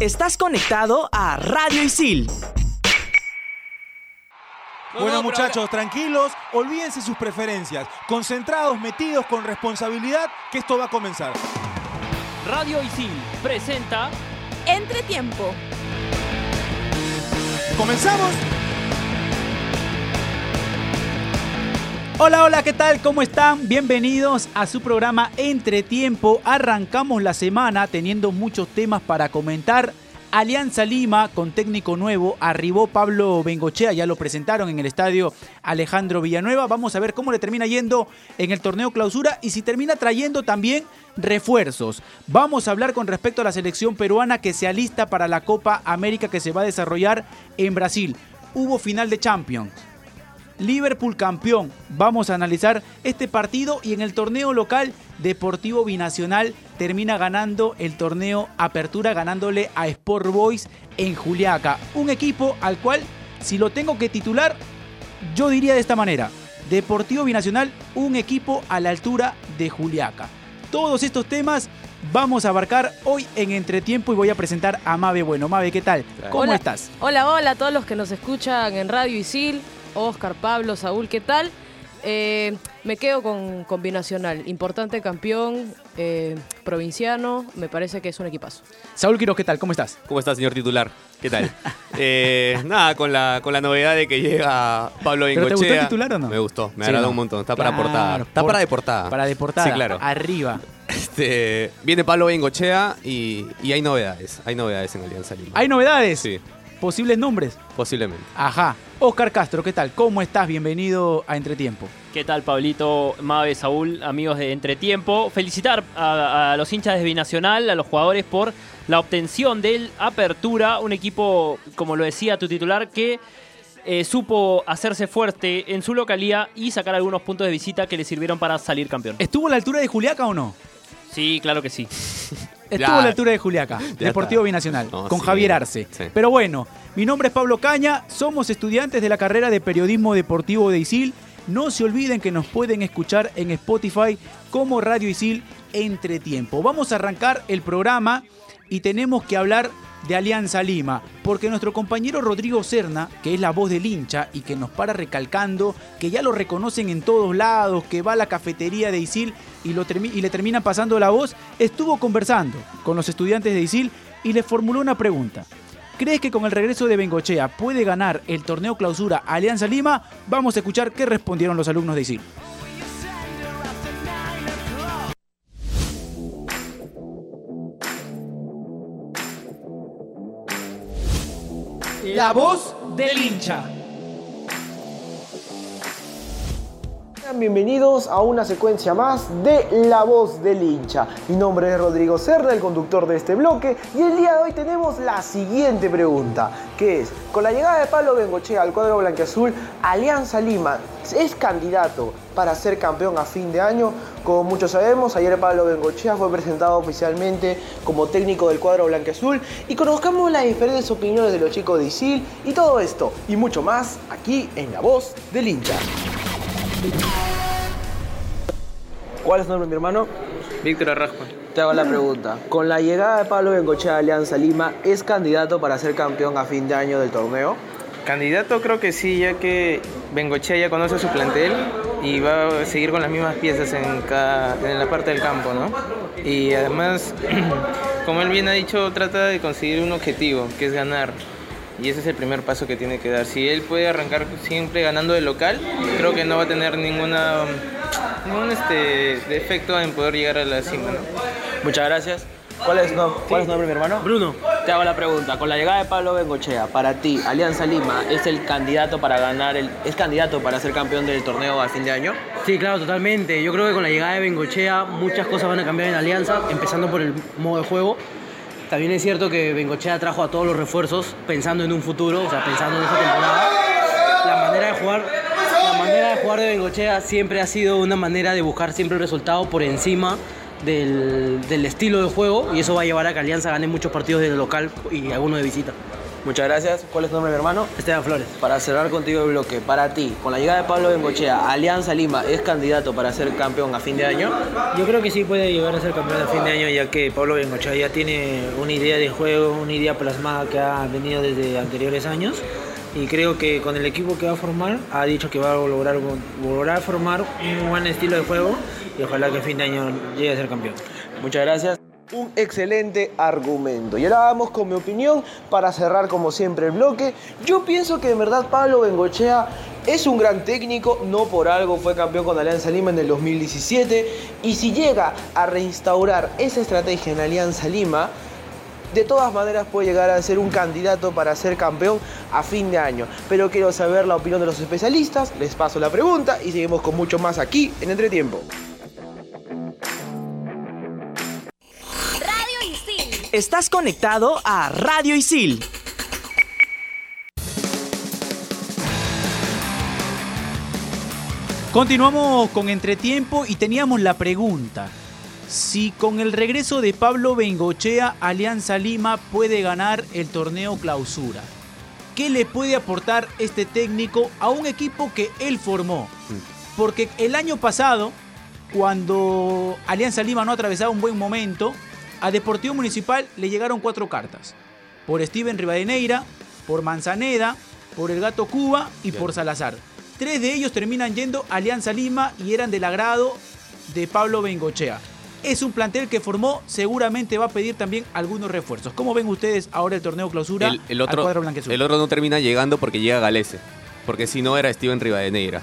Estás conectado a Radio Isil. Bueno muchachos, tranquilos, olvídense sus preferencias, concentrados, metidos con responsabilidad, que esto va a comenzar. Radio Isil presenta Entretiempo. ¿Comenzamos? Hola, hola, ¿qué tal? ¿Cómo están? Bienvenidos a su programa Entretiempo. Arrancamos la semana teniendo muchos temas para comentar. Alianza Lima con técnico nuevo, arribó Pablo Bengochea, ya lo presentaron en el estadio Alejandro Villanueva. Vamos a ver cómo le termina yendo en el torneo clausura y si termina trayendo también refuerzos. Vamos a hablar con respecto a la selección peruana que se alista para la Copa América que se va a desarrollar en Brasil. Hubo final de Champions. Liverpool campeón. Vamos a analizar este partido y en el torneo local Deportivo Binacional termina ganando el torneo Apertura ganándole a Sport Boys en Juliaca. Un equipo al cual si lo tengo que titular yo diría de esta manera. Deportivo Binacional, un equipo a la altura de Juliaca. Todos estos temas vamos a abarcar hoy en Entretiempo y voy a presentar a Mabe Bueno. Mabe, ¿qué tal? ¿Cómo Hola. estás? Hola, hola a todos los que nos escuchan en Radio Isil. Oscar, Pablo, Saúl, ¿qué tal? Eh, me quedo con, con Binacional. Importante campeón, eh, provinciano. Me parece que es un equipazo. Saúl Quiroz, ¿qué tal? ¿Cómo estás? ¿Cómo está, señor titular? ¿Qué tal? Eh, nada, con la, con la novedad de que llega Pablo ¿Pero te Bengochea. gustó el titular o no? Me gustó, me Sí, agradó ¿no? un montón. Está para portada. Está por- para de portada. Para de portada. Sí, claro. Arriba. Este, viene Pablo Bengochea y, y hay novedades. Hay novedades en Alianza Lima. ¿Hay novedades? Sí, ¿Posibles nombres? posiblemente. Ajá. Oscar Castro, ¿qué tal? ¿Cómo estás? Bienvenido a Entretiempo. ¿Qué tal, Pablito, Mabe, Saúl, amigos de Entretiempo? Felicitar a, a los hinchas de Binacional, a los jugadores por la obtención del Apertura, un equipo, como lo decía tu titular, que eh, supo hacerse fuerte en su localía y sacar algunos puntos de visita que le sirvieron para salir campeón. ¿Estuvo a la altura de Juliaca o no? Sí, claro que sí. Estuvo Ya. a la altura de Juliaca, Deportivo está. Binacional, No, con sí, Javier Arce. sí. Pero bueno, mi nombre es Pablo Caña, somos estudiantes de la carrera de Periodismo Deportivo de ISIL. No se olviden que nos pueden escuchar en Spotify como Radio ISIL Entretiempo. Vamos a arrancar el programa y tenemos que hablar de Alianza Lima, porque nuestro compañero Rodrigo Serna, que es la voz del hincha y que nos para recalcando que ya lo reconocen en todos lados, que va a la cafetería de Isil y, y le terminan pasando la voz, estuvo conversando con los estudiantes de Isil y le formuló una pregunta. ¿Crees que con el regreso de Bengochea puede ganar el torneo clausura Alianza Lima? Vamos a escuchar qué respondieron los alumnos de Isil. La voz del hincha. Bienvenidos a una secuencia más de La Voz del Hincha. Mi nombre es Rodrigo Serra, el conductor de este bloque, y el día de hoy tenemos la siguiente pregunta, que es, con la llegada de Pablo Bengochea al cuadro blanqueazul, Alianza Lima es candidato para ser campeón a fin de año. Como muchos sabemos, ayer Pablo Bengochea fue presentado oficialmente como técnico del cuadro blanqueazul y conozcamos las diferentes opiniones de los chicos de Isil y todo esto y mucho más aquí en La Voz del Hincha. ¿Cuál es tu nombre, mi hermano? Víctor Arrasco. Te hago la pregunta. Con la llegada de Pablo Bengochea a Alianza Lima, ¿es candidato para ser campeón a fin de año del torneo? Candidato creo que sí, ya que Bengochea ya conoce su plantel y va a seguir con las mismas piezas en, cada- en la parte del campo, ¿no? Y además, como él bien ha dicho, trata de conseguir un objetivo, que es ganar. Y ese es el primer paso que tiene que dar. Si él puede arrancar siempre ganando de local, creo que no va a tener ninguna, ningún este, defecto en poder llegar a la cima, ¿no? Muchas gracias. ¿Cuál es, no- cuál es tu nombre, mi hermano? Bruno, te hago la pregunta. Con la llegada de Pablo Bengochea, para ti, Alianza Lima es el candidato para ganar el, es candidato para ser campeón del torneo a fin de año. Sí, claro, totalmente. Yo creo que con la llegada de Bengochea muchas cosas van a cambiar en Alianza, empezando por el modo de juego. También es cierto que Bengochea trajo a todos los refuerzos pensando en un futuro, o sea, pensando en esta temporada. La manera de jugar, la manera de jugar de Bengochea siempre ha sido una manera de buscar siempre el resultado por encima del, estilo de juego y eso va a llevar a que Alianza gane muchos partidos de local y algunos de visita. Muchas gracias. ¿Cuál es tu nombre, mi hermano? Esteban Flores. Para cerrar contigo el bloque, para ti, con la llegada de Pablo Bengochea, ¿Alianza Lima es candidato para ser campeón a fin de año? Yo creo que sí puede llegar a ser campeón a fin de año, ya que Pablo Bengochea ya tiene una idea de juego, una idea plasmada que ha venido desde anteriores años. Y creo que con el equipo que va a formar, ha dicho que va a lograr, lograr formar un buen estilo de juego y ojalá que a fin de año llegue a ser campeón. Muchas gracias. Un excelente argumento. Y ahora vamos con mi opinión para cerrar como siempre el bloque. Yo pienso que en verdad Pablo Bengochea es un gran técnico, no por algo fue campeón con Alianza Lima en el 2017. Y si llega a reinstaurar esa estrategia en Alianza Lima, de todas maneras puede llegar a ser un candidato para ser campeón a fin de año. Pero quiero saber la opinión de los especialistas, les paso la pregunta y seguimos con mucho más aquí en Entretiempo. Estás conectado a Radio Isil. Continuamos con Entretiempo y teníamos la pregunta. Si con el regreso de Pablo Bengochea, Alianza Lima puede ganar el torneo clausura. ¿Qué le puede aportar este técnico a un equipo que él formó? Porque el año pasado, cuando Alianza Lima no atravesaba un buen momento, a Deportivo Municipal le llegaron cuatro cartas. Por Steven Rivadeneira, por Manzaneda, por el Gato Cuba y por Salazar. Tres de ellos terminan yendo a Alianza Lima y eran del agrado de Pablo Bengochea. Es un plantel que formó, seguramente va a pedir también algunos refuerzos. ¿Cómo ven ustedes ahora el torneo clausura El, el al otro, cuadro el otro no termina llegando porque llega Galese. Porque si no era Steven Rivadeneira.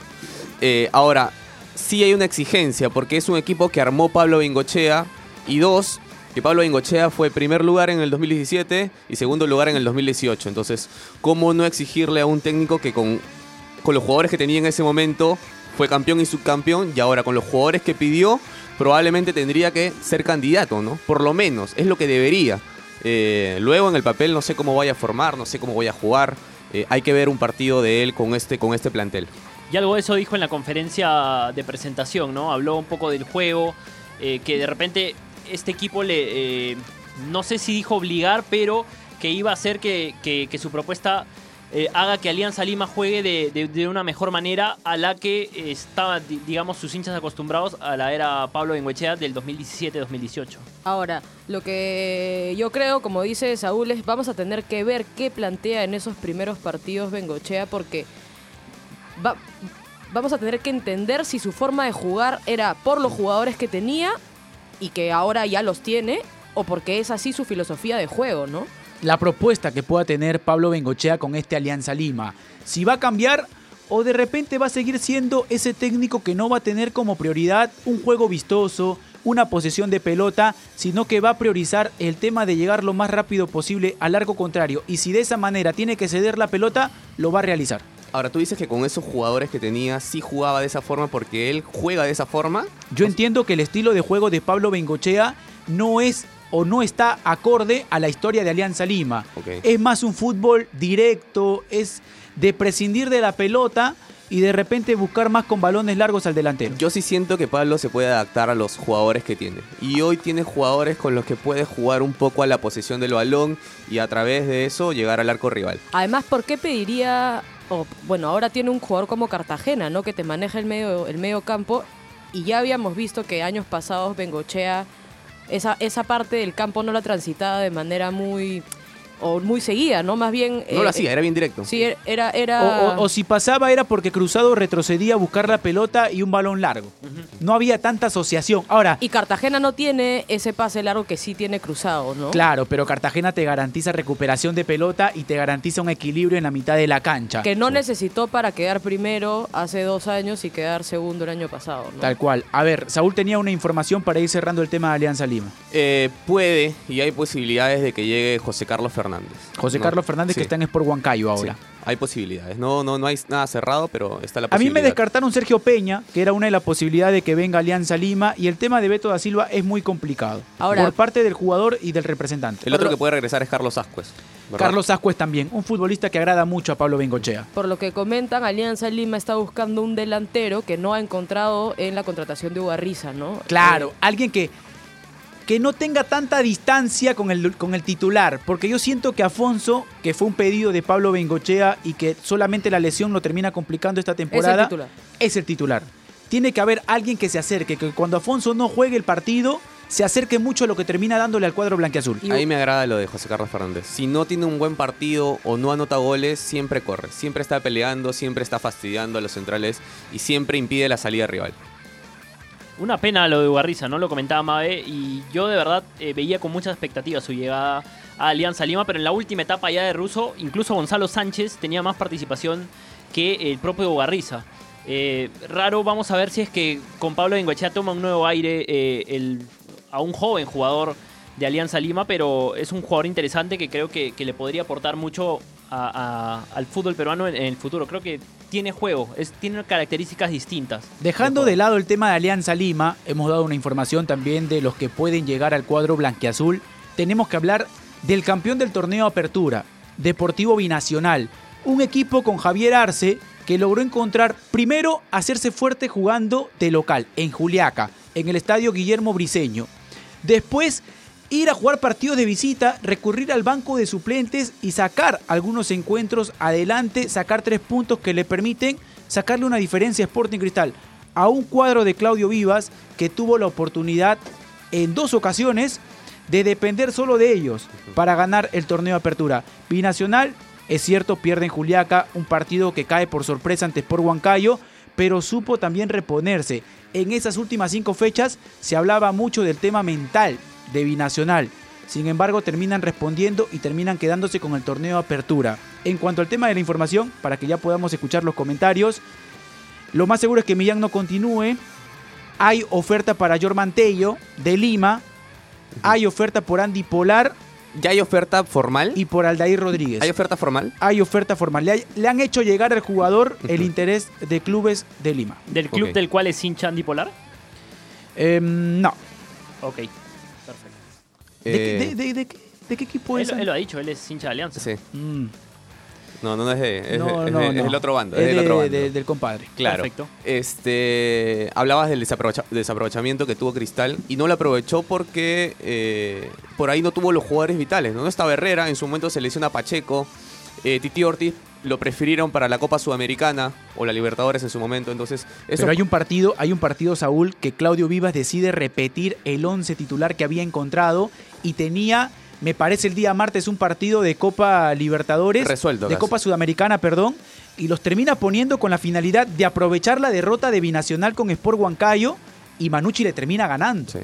Eh, ahora, sí hay una exigencia porque es un equipo que armó Pablo Bengochea. Y dos, que Pablo Bengochea fue primer lugar en el 2017 y segundo lugar en el 2018. Entonces, ¿cómo no exigirle a un técnico que con, con los jugadores que tenía en ese momento fue campeón y subcampeón y ahora con los jugadores que pidió probablemente tendría que ser candidato, ¿no? Por lo menos, es lo que debería. Eh, luego en el papel no sé cómo vaya a formar, no sé cómo voy a jugar. Eh, hay que ver un partido de él con este, con este plantel. Y algo de eso dijo en la conferencia de presentación, ¿no? Habló un poco del juego, eh, que de repente este equipo le, eh, no sé si dijo obligar, pero que iba a hacer que, que- su propuesta eh, haga que Alianza Lima juegue de, de- una mejor manera a la que estaban, di- digamos, sus hinchas acostumbrados a la era Pablo Bengoechea del 2017-2018. Ahora, lo que yo creo, como dice Saúl, es vamos a tener que ver qué plantea en esos primeros partidos Bengochea porque va- vamos a tener que entender si su forma de jugar era por los jugadores que tenía y que ahora ya los tiene o porque es así su filosofía de juego, ¿no? la propuesta que pueda tener Pablo Bengochea con este Alianza Lima. Si va a cambiar o de repente va a seguir siendo ese técnico que no va a tener como prioridad un juego vistoso, una posesión de pelota, sino que va a priorizar el tema de llegar lo más rápido posible al largo contrario. Y si de esa manera tiene que ceder la pelota, lo va a realizar. Ahora, tú dices que con esos jugadores que tenía sí jugaba de esa forma porque él juega de esa forma. Yo entiendo que el estilo de juego de Pablo Bengochea no es o no está acorde a la historia de Alianza Lima. Es más un fútbol directo, es de prescindir de la pelota y de repente buscar más con balones largos al delantero. Yo sí siento que Pablo se puede adaptar a los jugadores que tiene. Y hoy tiene jugadores con los que puede jugar un poco a la posesión del balón y a través de eso llegar al arco rival. Además, ¿por qué pediría, o bueno, ahora tiene un jugador como Cartagena, ¿no? Que te maneja el medio, el medio campo y ya habíamos visto que años pasados Bengochea esa, esa parte del campo no la transitaba de manera muy o muy seguida, ¿no? Más bien No lo eh, hacía, era bien directo. Sí, era era O, o- o si pasaba era porque Cruzado retrocedía a buscar la pelota y un balón largo. No había tanta asociación. Ahora, y Cartagena no tiene ese pase largo que sí tiene Cruzado, ¿no? claro, pero Cartagena te garantiza recuperación de pelota y te garantiza un equilibrio en la mitad de la cancha. Que no necesitó para quedar primero hace dos años y quedar segundo el año pasado, ¿no? Tal cual. A ver, Saúl tenía una información para ir cerrando el tema de Alianza Lima. Eh, puede y hay posibilidades de que llegue José Carlos Fernández. José No, Carlos Fernández sí, que está en Sport Huancayo ahora. sí, hay posibilidades. No, no, no hay nada cerrado, pero está la A mí posibilidad. me descartaron Sergio Peña, que era una de las posibilidades de que venga Alianza Lima, y el tema de Beto da Silva es muy complicado. Ahora- por parte del jugador y del representante. El otro que puede regresar es Carlos Ascuez. ¿verdad? Carlos Ascuez también, un futbolista que agrada mucho a Pablo Bengochea. Por lo que comentan, Alianza Lima está buscando un delantero que no ha encontrado en la contratación de Ugarriza, ¿no? Claro, Eh, alguien que que no tenga tanta distancia con el, con el titular, porque yo siento que Afonso, que fue un pedido de Pablo Bengochea y que solamente la lesión lo termina complicando esta temporada, titular. es el titular. Tiene que haber alguien que se acerque, que cuando Afonso no juegue el partido, se acerque mucho a lo que termina dándole al cuadro blanqueazul. Ahí me agrada lo de José Carlos Fernández. Si no tiene un buen partido o no anota goles, siempre corre. Siempre está peleando, siempre está fastidiando a los centrales y siempre impide la salida rival. Una pena lo de Ugarriza, ¿no? Lo comentaba Mabe y yo de verdad eh, veía con mucha expectativa su llegada a Alianza Lima, pero en la última etapa ya de Russo, incluso Gonzalo Sánchez tenía más participación que el propio Ugarriza. Eh, raro, vamos a ver si es que con Pablo Bengoechea toma un nuevo aire eh, el, a un joven jugador de Alianza Lima, pero es un jugador interesante que creo que, que le podría aportar mucho a- a- al fútbol peruano en, en el futuro. Creo que tiene juego, es, tiene características distintas. Dejando de lado el tema de Alianza Lima, hemos dado una información también de los que pueden llegar al cuadro blanquiazul. Tenemos que hablar del campeón del torneo Apertura, Deportivo Binacional, un equipo con Javier Arce que logró encontrar primero hacerse fuerte jugando de local en Juliaca, en el estadio Guillermo Briseño. Después ir a jugar partidos de visita, recurrir al banco de suplentes y sacar algunos encuentros adelante, sacar tres puntos que le permiten sacarle una diferencia a Sporting Cristal a un cuadro de Claudio Vivas que tuvo la oportunidad en dos ocasiones de depender solo de ellos para ganar el torneo de apertura. Binacional, es cierto, pierde en Juliaca, un partido que cae por sorpresa ante Sport Huancayo, pero supo también reponerse. En esas últimas cinco fechas se hablaba mucho del tema mental de Binacional. Sin embargo, terminan respondiendo y terminan quedándose con el torneo de apertura. En cuanto al tema de la información, para que ya podamos escuchar los comentarios, lo más seguro es que Millán no continúe. Hay oferta para Jorman Tello de Lima. Hay oferta por Andy Polar. ¿Ya hay oferta formal? Y por Aldair Rodríguez. ¿Hay oferta formal? Hay oferta formal. Le, hay- le han hecho llegar al jugador el interés de clubes de Lima. ¿Del club del cual es hincha Andy Polar? Em, no. Ok, perfecto. ¿De, qué- Eh, de- de- de qué- de qué equipo Él, es? él lo ha dicho, él es hincha de Alianza. Sí. Mm, No, no, no es de. Es, no, de- es no, de- es no. del otro bando. Es Es, del de- otro bando. de- del compadre. Claro. Perfecto. Este, hablabas del desaprovecha- desaprovechamiento que tuvo Cristal y no lo aprovechó porque eh, por ahí no tuvo los jugadores vitales. No, no estaba Herrera, en su momento se lesiona Pacheco, eh, Titi Ortiz lo prefirieron para la Copa Sudamericana o la Libertadores en su momento. Entonces, eso Pero hay un partido, hay un partido, Saúl, que Claudio Vivas decide repetir el 11 titular que había encontrado y tenía, me parece el día martes, un partido de Copa Libertadores. Resuelto De casi. Copa Sudamericana, perdón. Y los termina poniendo con la finalidad de aprovechar la derrota de Binacional con Sport Huancayo y Manucci le termina ganando. Sí.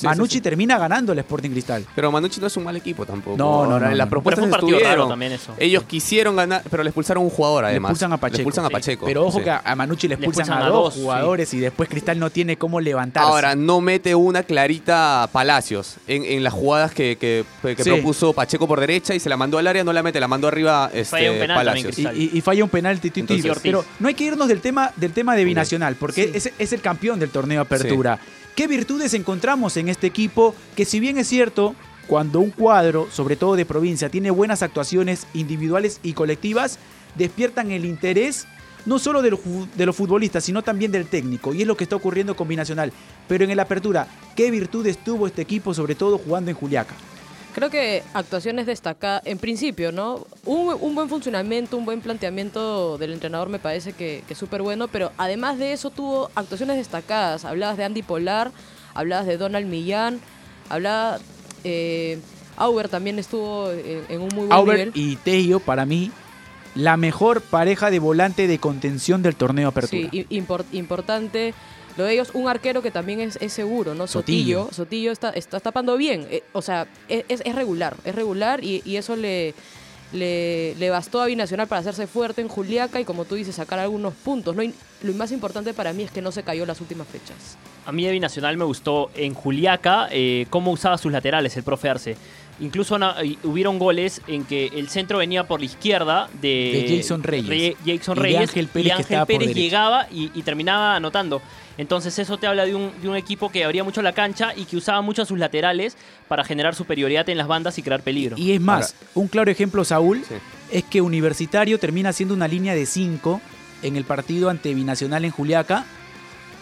Sí, Manucci sí, sí. termina ganando el Sporting Cristal. Pero Manucci no es un mal equipo tampoco. No, no, no, Las no. propuestas Pero fue un partido estuvieron. raro también eso. Ellos quisieron ganar, pero le expulsaron a un jugador Le además. expulsan a Pacheco. Le expulsan a Sí. Pacheco. Pero ojo sí. que a Manucci le Le expulsan, a, a dos jugadores y después Cristal no tiene cómo levantarse. Ahora, no mete una clarita Palacios en, en las jugadas que, que- que Sí. propuso Pacheco por derecha y se la mandó al área, no la mete, la mandó arriba este, Falla un penal también, Palacios. Y, Cristal. y- y falla un penal Titi Entonces-. Pero no hay que irnos del tema, del tema de Binacional, porque Sí. es, es el campeón del torneo Apertura. ¿Qué virtudes encontramos en este equipo? Que si bien es cierto, cuando un cuadro, sobre todo de provincia, tiene buenas actuaciones individuales y colectivas, despiertan el interés no solo de los, futbolistas, sino también del técnico. Y es lo que está ocurriendo con Binacional. Pero en el Apertura, ¿qué virtudes tuvo este equipo, sobre todo jugando en Juliaca? Creo que actuaciones destacadas, en principio, ¿no? Un, un buen funcionamiento, un buen planteamiento del entrenador me parece que, que es súper bueno, pero además de eso tuvo actuaciones destacadas. Hablabas de Andy Polar, hablabas de Donald Millán, hablaba... Eh, Auber también estuvo en, en un muy buen Auber nivel. y Tello, para mí, la mejor pareja de volante de contención del torneo Apertura. Sí, importante. Lo de ellos, un arquero que también es, es seguro, ¿no? Sotillo. Sotillo. Sotillo está, está tapando bien. eh, o sea, es, es- es regular. Es regular y, y eso le, le, le bastó a Binacional para hacerse fuerte en Juliaca y, como tú dices, sacar algunos puntos. ¿no? Y lo más importante para mí es que no se cayó las últimas fechas. A mí de Binacional me gustó en Juliaca eh, cómo usaba sus laterales el profe Arce. Incluso na- y hubieron goles en que el centro venía por la izquierda de, De Jason Reyes. Re- Jason Y de Reyes Ángel Pérez, y que Ángel estaba por Pérez derecha. llegaba y, y terminaba anotando. Entonces eso te habla de un, de un equipo que abría mucho la cancha y que usaba mucho a sus laterales para generar superioridad en las bandas y crear peligro. Y es más, un claro ejemplo, Saúl, Sí. es que Universitario termina siendo una línea de 5 en el partido ante Binacional en Juliaca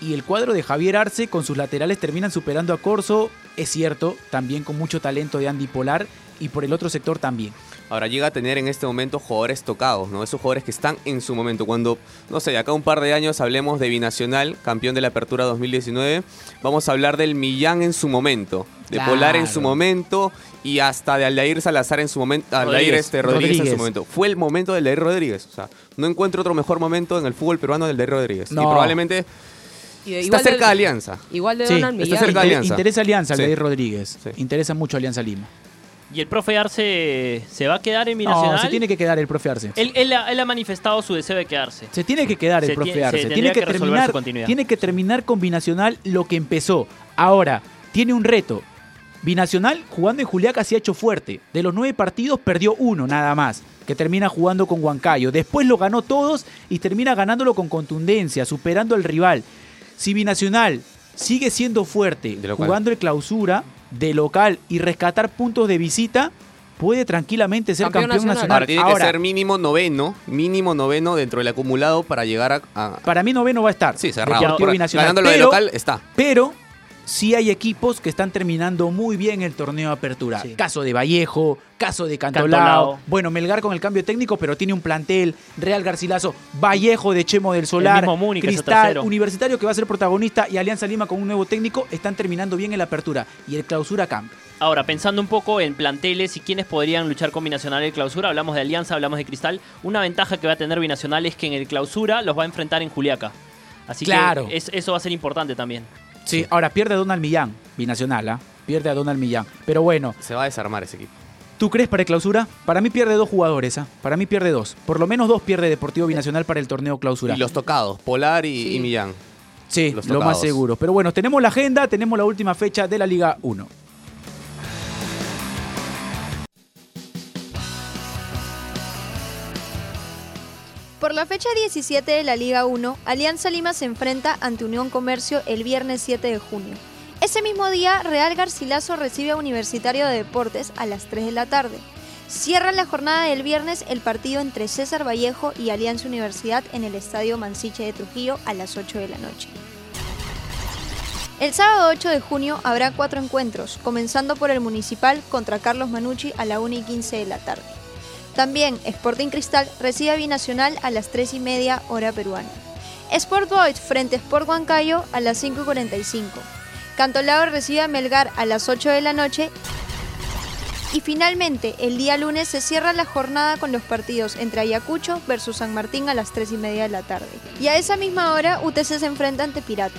y el cuadro de Javier Arce con sus laterales terminan superando a Corso, es cierto, también con mucho talento de Andy Polar y por el otro sector también. Ahora llega a tener en este momento jugadores tocados, ¿no? Esos jugadores que están en su momento. Cuando, no sé, acá un par de años hablemos de Binacional, campeón de la Apertura 2019, vamos a hablar del Millán en su momento, de Polar en su momento y hasta de Aldair Salazar en su momento, Aldair Rodríguez. este, Rodríguez, en su momento. Fue el momento de Aldair Rodríguez. O sea, no encuentro otro mejor momento en el fútbol peruano del Aldair Rodríguez. Y No. probablemente Y de- está igual cerca de Alianza. Igual de Sí, Donald está Millán. cerca de Inter- Alianza. Interesa Alianza, Sí. Rodríguez. Sí. Interesa mucho Alianza Lima. ¿Y el profe Arce se va a quedar en No, Binacional? se tiene que quedar el profe Arce. él, él ha, él ha manifestado su deseo de quedarse. Se tiene que quedar el Se profe se Arce. Tiene que, terminar, su continuidad. tiene que terminar con Binacional lo que empezó. Ahora, tiene un reto. Binacional jugando en Juliaca se ha hecho fuerte. De los nueve partidos perdió uno nada más, que termina jugando con Huancayo. Después lo ganó todos y termina ganándolo con contundencia, superando al rival. Si Binacional sigue siendo fuerte, jugando el clausura de local y rescatar puntos de visita, puede tranquilamente ser Campeón campeón, nacional. nacional. Ahora tiene Ahora, que ser mínimo noveno, mínimo noveno dentro del acumulado para llegar a... a- para mí noveno va a estar. sí, cerrado. Ganando lo de local, está. Pero sí hay equipos que están terminando muy bien el torneo de apertura. Sí. Caso de Vallejo, caso de Cantolao. Cantolao. Bueno, Melgar con el cambio técnico, pero tiene un plantel. Real Garcilaso, Vallejo de Chemo del Solar, es Cristal. Universitario que va a ser protagonista y Alianza Lima con un nuevo técnico están terminando bien en la apertura. Y el clausura cambia. Ahora, pensando un poco en planteles y quiénes podrían luchar con Binacional en el clausura, hablamos de Alianza, hablamos de Cristal. Una ventaja que va a tener Binacional es que en el clausura los va a enfrentar en Juliaca. Así Claro. que es- eso va a ser importante también. Sí, ahora pierde a Donald Millán, binacional, ¿ah? Pierde a Donald Millán. Pero bueno, Se va a desarmar ese equipo. ¿Tú crees para el clausura? Para mí pierde dos jugadores, ¿ah? Para mí pierde dos. Por lo menos dos pierde Deportivo Binacional para el torneo clausura. Y los tocados, Polar y, Millán. sí, los lo más tocados. seguro. Pero bueno, tenemos la agenda, tenemos la última fecha de la Liga 1. Por la fecha 17 de la Liga 1, Alianza Lima se enfrenta ante Unión Comercio el viernes 7 de junio. Ese mismo día, Real Garcilaso recibe a Universitario de Deportes a las 3 de la tarde. Cierra la jornada del viernes el partido entre César Vallejo y Alianza Universidad en el Estadio Mansiche de Trujillo a las 8 de la noche. El sábado 8 de junio habrá cuatro encuentros, comenzando por el Municipal contra Carlos Manucci a la 1 y 15 de la tarde. También Sporting Cristal recibe a Binacional a las 3 y media hora peruana. Sport Boys frente a Sport Huancayo a las 5 y 45. Cantolao recibe a Melgar a las 8 de la noche. Y finalmente, el día lunes se cierra la jornada con los partidos entre Ayacucho versus San Martín a las 3 y media de la tarde. Y a esa misma hora, UTC se enfrenta ante Pirata.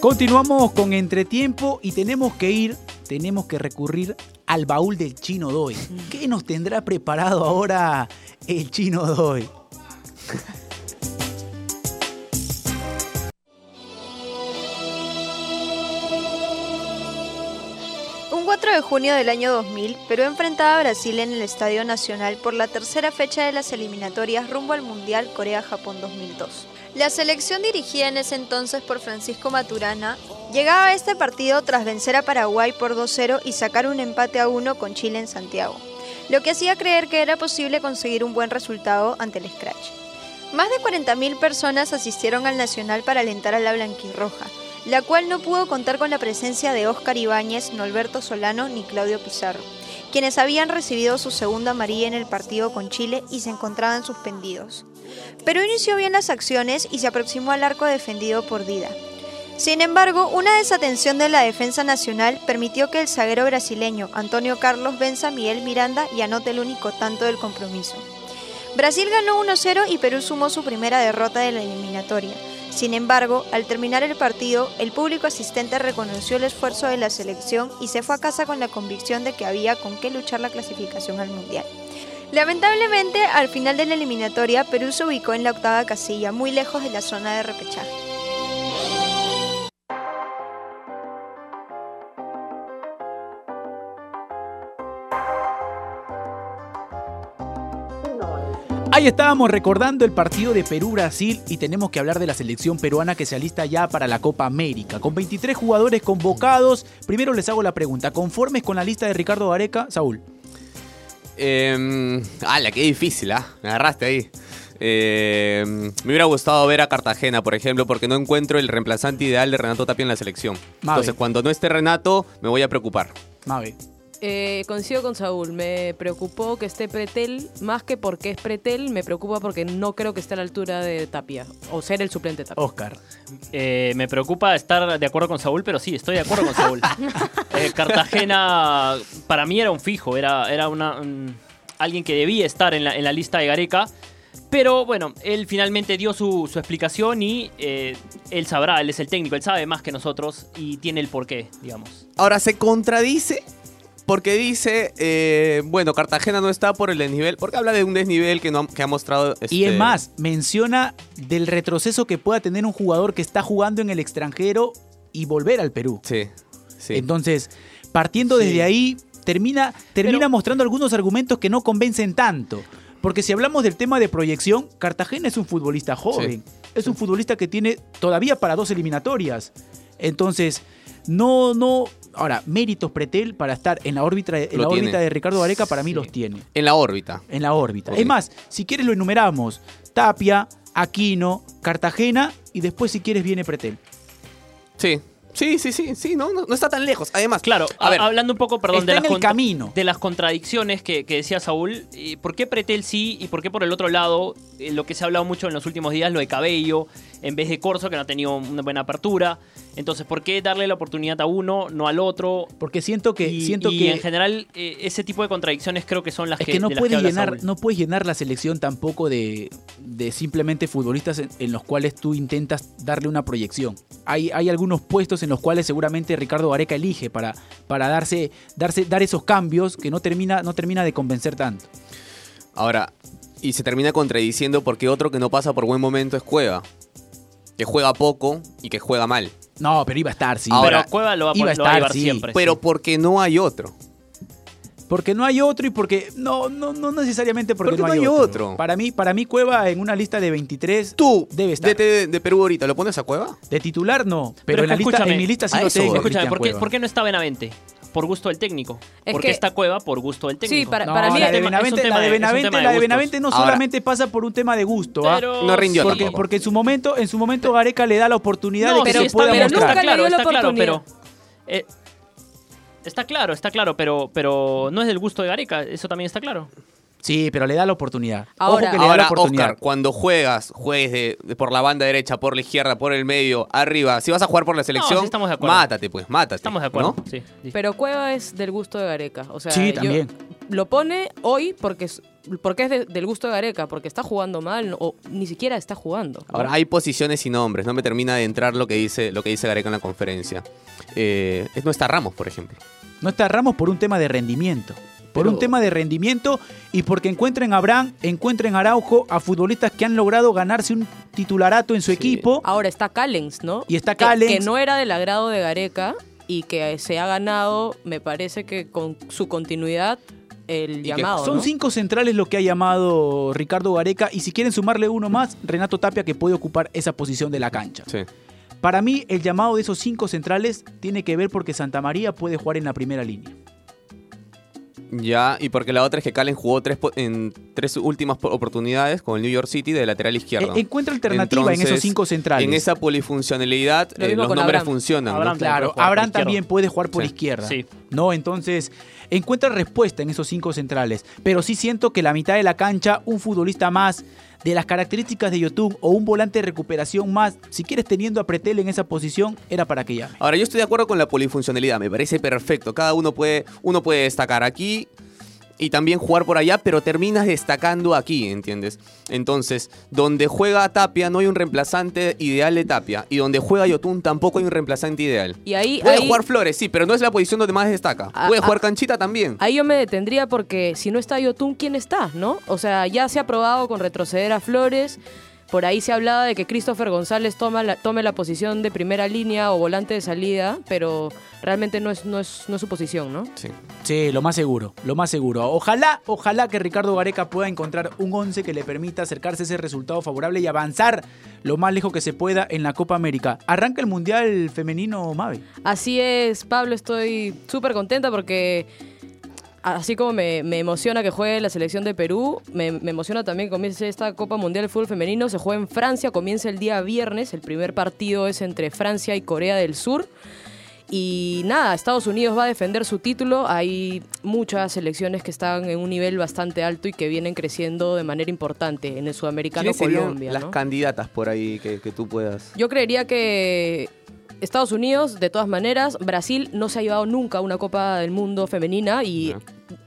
Continuamos con entretiempo y tenemos que ir, tenemos que recurrir al baúl del chino Doy. ¿Qué nos tendrá preparado ahora el chino Doy? Junio del año 2000, Perú enfrentaba a Brasil en el Estadio Nacional por la tercera fecha de las eliminatorias rumbo al Mundial Corea-Japón 2002. La selección dirigida en ese entonces por Francisco Maturana llegaba a este partido tras vencer a Paraguay por 2-0 y sacar un empate a 1 con Chile en Santiago, lo que hacía creer que era posible conseguir un buen resultado ante el Scratch. Más de 40.000 personas asistieron al Nacional para alentar a la blanquirroja, la cual no pudo contar con la presencia de Óscar Ibáñez, Norberto Solano ni Claudio Pizarro, quienes habían recibido su segunda amarilla en el partido con Chile y se encontraban suspendidos. Perú inició bien las acciones y se aproximó al arco defendido por Dida. Sin embargo, una desatención de la defensa nacional permitió que el zaguero brasileño Antonio Carlos venza a Miguel Miranda y anote el único tanto del compromiso. Brasil ganó 1-0 y Perú sumó su primera derrota de la eliminatoria, Sin embargo, al terminar el partido, el público asistente reconoció el esfuerzo de la selección y se fue a casa con la convicción de que había con qué luchar la clasificación al Mundial. Lamentablemente, al final de la eliminatoria, Perú se ubicó en la octava casilla, muy lejos de la zona de repechaje. Ahí estábamos recordando el partido de Perú-Brasil y tenemos que hablar de la selección peruana que se alista ya para la Copa América. Con 23 jugadores convocados, primero les hago la pregunta, ¿conformes con la lista de Ricardo Gareca, Saúl? Eh, ala, qué difícil, ¿ah? Me agarraste ahí. Eh, me hubiera gustado ver a Cartagena, por ejemplo, porque no encuentro el reemplazante ideal de Renato Tapia en la selección. Entonces, cuando no esté Renato, me voy a preocupar. Mabe. Eh, coincido con Saúl, me preocupó que esté Pretel, más que porque es Pretel, me preocupa porque no creo que esté a la altura de Tapia, o ser el suplente de Tapia. Oscar. Eh, me preocupa estar de acuerdo con Saúl, pero sí, estoy de acuerdo con Saúl. Eh, Cartagena para mí era un fijo, era, era una, un- alguien que debía estar en la, en la lista de Gareca. Pero bueno, él finalmente dio su, su explicación y eh, él sabrá, él es el técnico, él sabe más que nosotros y tiene el porqué, digamos. Ahora, se contradice porque dice, eh, bueno, Cartagena no está por el desnivel, porque habla de un desnivel que, no, que ha mostrado... Y es este, más, menciona del retroceso que pueda tener un jugador que está jugando en el extranjero y volver al Perú. Sí, sí. Entonces, partiendo desde ahí, termina, termina Pero- mostrando algunos argumentos que no convencen tanto. Porque si hablamos del tema de proyección, Cartagena es un futbolista joven. Es un futbolista que tiene todavía para dos eliminatorias. Entonces, no, no. Ahora, méritos Pretel para estar en la órbita, en la órbita de Ricardo Gareca, para mí los tiene. En la órbita. En la órbita. Ok. Es más, si quieres lo enumeramos. Tapia, Aquino, Cartagena y después si quieres viene Pretel. Sí, sí, sí, sí, sí, no, no, no está tan lejos. Además, Claro, a a- ver, hablando un poco, perdón, de en las, el camino. de las contradicciones que, que decía Saúl, eh, ¿por qué Pretel sí y por qué por el otro lado, eh, lo que se ha hablado mucho en los últimos días, lo de Cabello, en vez de Corso, que no ha tenido una buena apertura? Entonces, ¿por qué darle la oportunidad a uno, no al otro? Porque siento que. Y, siento y que en general, eh, ese tipo de contradicciones creo que son las Es que, que no de las puedes llenar, Saúl. no puedes llenar la selección tampoco de, de simplemente futbolistas en, en los cuales tú intentas darle una proyección. Hay, hay algunos puestos en los cuales seguramente Ricardo Gareca elige para, para darse, darse, dar esos cambios que no termina, no termina de convencer tanto. ahora, y se termina contradiciendo porque otro que no pasa por buen momento es Cueva. Que juega poco y que juega mal. No, pero iba a estar, sí. Ahora, Pero Cueva lo va, a iba a pon- lo va a estar, llevar sí, siempre. Pero sí. porque no hay otro. Porque no hay otro y porque. No, no, no necesariamente porque, Porque no, no hay, hay otro. otro. Para mí, para mí, Cueva en una lista de 23 Tú, debe estar. De, de Perú ahorita, ¿lo pones a Cueva? De titular no. Pero, Pero en, la lista, en mi lista sí a lo eso tengo. Escúchame, Cristian ¿por qué, Cueva. por qué no está Benavente? Por gusto del técnico. Es porque que- está Cueva por gusto del técnico. para- No, para mí la de Benavente, tema la de de- es un Benavente, de la de gustos. Benavente no Ahora- solamente pasa por un tema de gusto, ¿ah? Pero- No rindió porque, tampoco. porque en su momento, en su momento Gareca le da la oportunidad No, de que sí, se está pueda pero mostrar. nunca está le claro, dio la está claro, oportunidad. pero eh, está claro, está claro, pero pero no es del gusto de Gareca, eso también está claro. Sí, pero le da la oportunidad. Ahora- Ojo que le da la Ahora, oportunidad. Oscar, cuando juegas, juegues de, de por la banda derecha, por la izquierda, por el medio, arriba. Si vas a jugar por la selección, sí estamos de acuerdo. mátate, pues, mátate. Estamos de acuerdo. ¿no? Sí, sí. Pero Cueva es del gusto de Gareca. O sea, Sí, yo- también. lo pone hoy porque es, porque es de- del gusto de Gareca, porque está jugando mal o ni siquiera está jugando. ¿no? Ahora, hay posiciones y nombres. No me termina de entrar lo que dice, lo que dice Gareca en la conferencia. Eh, es- no está Ramos, por ejemplo. No está Ramos por un tema de rendimiento. Por un tema de rendimiento y porque encuentren a Abraham, encuentren a Araujo, a futbolistas que han logrado ganarse un titularato en su Sí. equipo. Ahora está Callens, ¿no? Y está Callens. Que, no era del agrado de Gareca y que se ha ganado, me parece que con su continuidad, el llamado. Son ¿no? cinco centrales lo que ha llamado Ricardo Gareca y si quieren sumarle uno más, Renato Tapia que puede ocupar esa posición de la cancha. Sí. Para mí el llamado de esos cinco centrales tiene que ver porque Santa María puede jugar en la primera línea. Ya, y porque la otra es que Calen jugó tres, po- en tres últimas po- oportunidades con el New York City de lateral izquierdo. Eh, encuentra alternativa en esos cinco centrales. En esa polifuncionalidad, Lo eh, los nombres Abraham. funcionan. ¿no? Abraham Claro, Abraham también puede jugar por Sí. izquierda. Sí. No, entonces encuentra respuesta en esos cinco centrales. Pero sí siento que la mitad de la cancha, un futbolista más de las características de YouTube o un volante de recuperación más, si quieres teniendo a Pretel en esa posición, era para que llame. Ahora, yo estoy de acuerdo con la polifuncionalidad, me parece perfecto. Cada uno puede, uno puede destacar aquí. Y también jugar por allá, pero terminas destacando aquí, ¿entiendes? Entonces, donde juega Tapia no hay un reemplazante ideal de Tapia, y donde juega Yotun tampoco hay un reemplazante ideal. Y ahí, Puede ahí- jugar Flores, sí, pero no es la posición donde más destaca. Ah, Puede ah. jugar Canchita también. Ahí yo me detendría porque si no está Yotun, ¿quién está? ¿No? O sea, ya se ha probado con retroceder a Flores. Por ahí se hablaba de que Christopher González toma la, tome la posición de primera línea o volante de salida, pero realmente no es, no es, no es su posición, ¿no? Sí. Sí, lo más seguro, lo más seguro. Ojalá, ojalá que Ricardo Gareca pueda encontrar un 11 que le permita acercarse a ese resultado favorable y avanzar lo más lejos que se pueda en la Copa América. Arranca el Mundial Femenino, Mavi. Así es, Pablo, estoy súper contenta porque así como me, me emociona que juegue la selección de Perú, me, me emociona también que comience esta Copa Mundial de Fútbol Femenino. Se juega en Francia, comienza el día viernes. El primer partido es entre Francia y Corea del Sur. Y nada, Estados Unidos va a defender su título. Hay muchas selecciones que están en un nivel bastante alto y que vienen creciendo de manera importante en el sudamericano ¿Quiénes serían Colombia. las ¿no? candidatas por ahí que, que tú puedas? Yo creería que Estados Unidos, de todas maneras, Brasil no se ha llevado nunca a una Copa del Mundo femenina y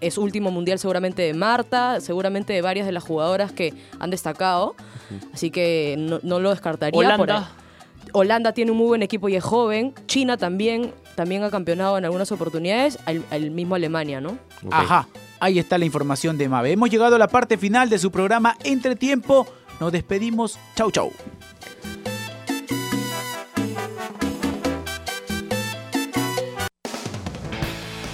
es último mundial seguramente de Marta, seguramente de varias de las jugadoras que han destacado, así que no, no lo descartaría. Holanda. por ahí. Holanda tiene un muy buen equipo y es joven. China también, también ha campeonado en algunas oportunidades, al, al mismo Alemania, ¿no? Ajá, ahí está la información de Mabe. Hemos llegado a la parte final de su programa Entretiempo. Nos despedimos. Chau, chau.